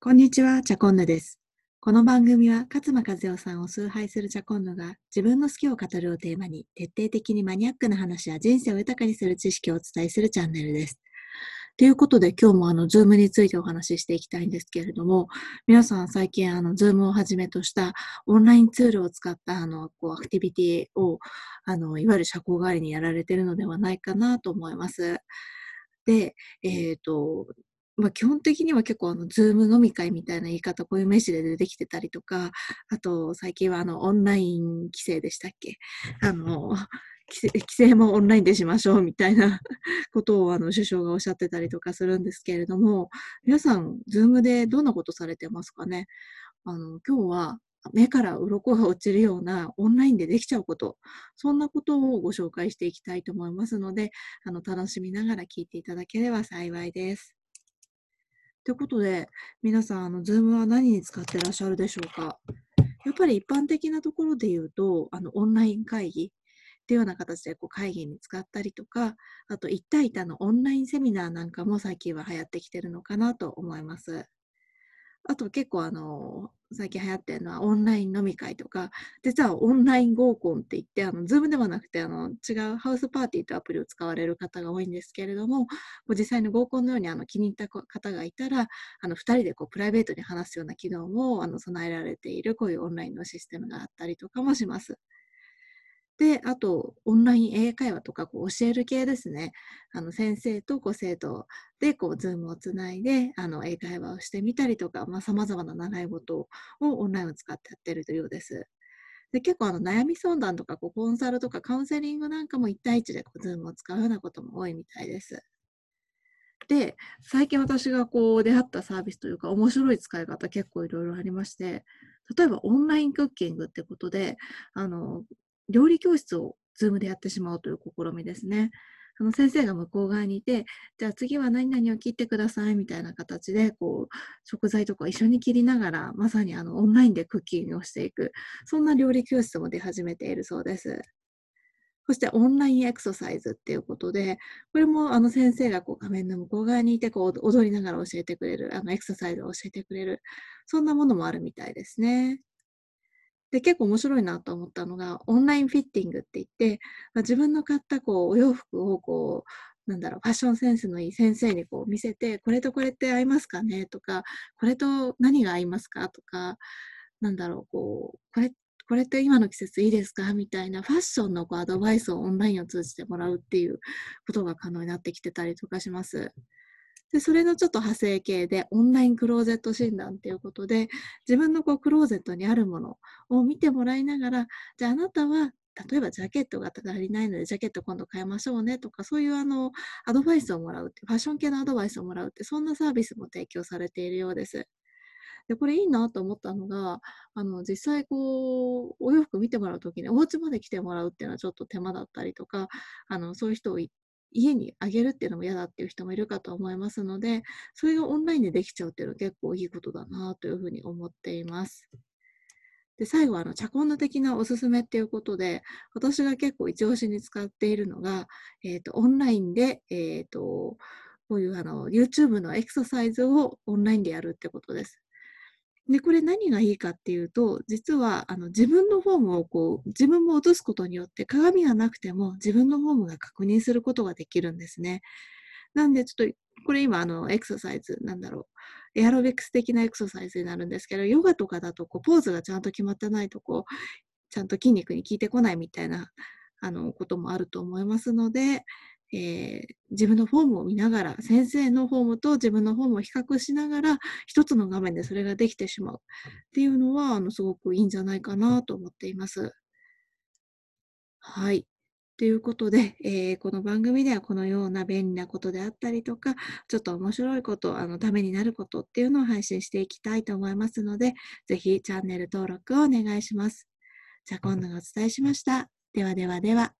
こんにちは、チャコンヌです。この番組は勝間和代さんを崇拝するチャコンヌが自分の好きを語るをテーマに徹底的にマニアックな話や人生を豊かにする知識をお伝えするチャンネルです。ということで今日もあの、 Zoom についてお話ししていきたいんですけれども、皆さん最近あの、 Zoom をはじめとしたオンラインツールを使ったあの、こう、アクティビティを、あの、いわゆる社交代わりにやられてるのではないかなと思います。で、えっ、ー、と、まあ、基本的には結構あの、 Zoom 飲み会みたいな言い方、こういう名詞で出てきてたりとか、あと、最近はあの、オンライン帰省でしたっけ？あの、帰省もオンラインでしましょうみたいなことをあの首相がおっしゃってたりとかするんですけれども、皆さん、 Zoom でどんなことされてますかね？あの、今日は目から鱗が落ちるようなオンラインでできちゃうこと、そんなことをご紹介していきたいと思いますので、あの、楽しみながら聞いていただければ幸いです。ということで、皆さん、あの、ズームは何に使ってらっしゃるでしょうか？やっぱり一般的なところで言うと、あの、オンライン会議っていうような形でこう会議に使ったりとか、あと、一対一のオンラインセミナーなんかも最近は流行ってきてるのかなと思います。あと結構あの、最近流行ってるのはオンライン飲み会とか、実はオンライン合コンって言って、あの、 Zoom ではなくて、あの、違う Houseparty というアプリを使われる方が多いんですけれども、実際の合コンのようにあの気に入った方がいたら、あの、二人でこうプライベートに話すような機能もあの備えられている、こういうオンラインのシステムがあったりとかもします。で、あと、オンライン英会話とかこう教える系ですね。あの、先生とこう生徒で、こう、 Zoom をつないで、あの、英会話をしてみたりとか、まあ、様々な習い事をオンラインを使ってやってるというようです。で、結構あの、悩み相談とか、こう、コンサルとかカウンセリングなんかも1対1でこう、 Zoom を使うようなことも多いみたいです。で、最近私がこう出会ったサービスというか面白い使い方結構いろいろありまして、例えばオンラインクッキングってことで、あの、料理教室を Zoom でやってしまうという試みですね。あの先生が向こう側にいて、じゃあ次は何々を切ってくださいみたいな形で、こう、食材とか一緒に切りながら、まさにあのオンラインでクッキングをしていく、そんな料理教室も出始めているそうです。そしてオンラインエクササイズっていうことで、これもあの先生がこう画面の向こう側にいてこう踊りながら教えてくれる、あのエクササイズを教えてくれる、そんなものもあるみたいですね。で、結構面白いなと思ったのが、オンラインフィッティングって言って、まあ、自分の買ったこうお洋服をこう、なんだろう、ファッションセンスのいい先生にこう見せて、これとこれって合いますかねとか、これと何が合いますかとか、なんだろう、こう、これ、これって今の季節いいですかみたいなファッションのこうアドバイスをオンラインを通じてもらうっていうことが可能になってきてたりとかします。で、それのちょっと派生系で、オンラインクローゼット診断っていうことで、自分のこうクローゼットにあるものを見てもらいながら、じゃああなたは、例えばジャケットが足りないので、ジャケット今度変えましょうねとか、そういうあの、アドバイスをもらうって、ファッション系のアドバイスをもらうって、そんなサービスも提供されているようです。で、これいいなと思ったのが、あの、実際こう、お洋服見てもらうときに、お家まで来てもらうっていうのはちょっと手間だったりとか、あの、そういう人を家にあげるっていうのも嫌だっていう人もいるかと思いますので、それがオンラインでできちゃうっていうのは結構いいことだなというふうに思っています。で、最後はあの、チャコンヌ的なおすすめっていうことで、私が結構一押しに使っているのが、えっ、ー、と、オンラインで、えっ、ー、と、こういうあの、YouTube のエクササイズをオンラインでやるってことです。で、これ何がいいかっていうと、実は、あの、自分のフォームをこう、自分も落とすことによって、鏡がなくても自分のフォームが確認することができるんですね。なんで、ちょっと、これ今、あの、エクササイズ、なんだろう、エアロビクス的なエクササイズになるんですけど、ヨガとかだと、こう、ポーズがちゃんと決まってないと、こう、ちゃんと筋肉に効いてこないみたいな、あの、こともあると思いますので、えー、自分のフォームを見ながら、先生のフォームと自分のフォームを比較しながら、一つの画面でそれができてしまうっていうのは、あの、すごくいいんじゃないかなと思っています。はい。ということで、えー、この番組ではこのような便利なことであったりとか、ちょっと面白いこと、あの、ためになることっていうのを配信していきたいと思いますので、ぜひチャンネル登録をお願いします。じゃあ今度お伝えしました。ではではでは。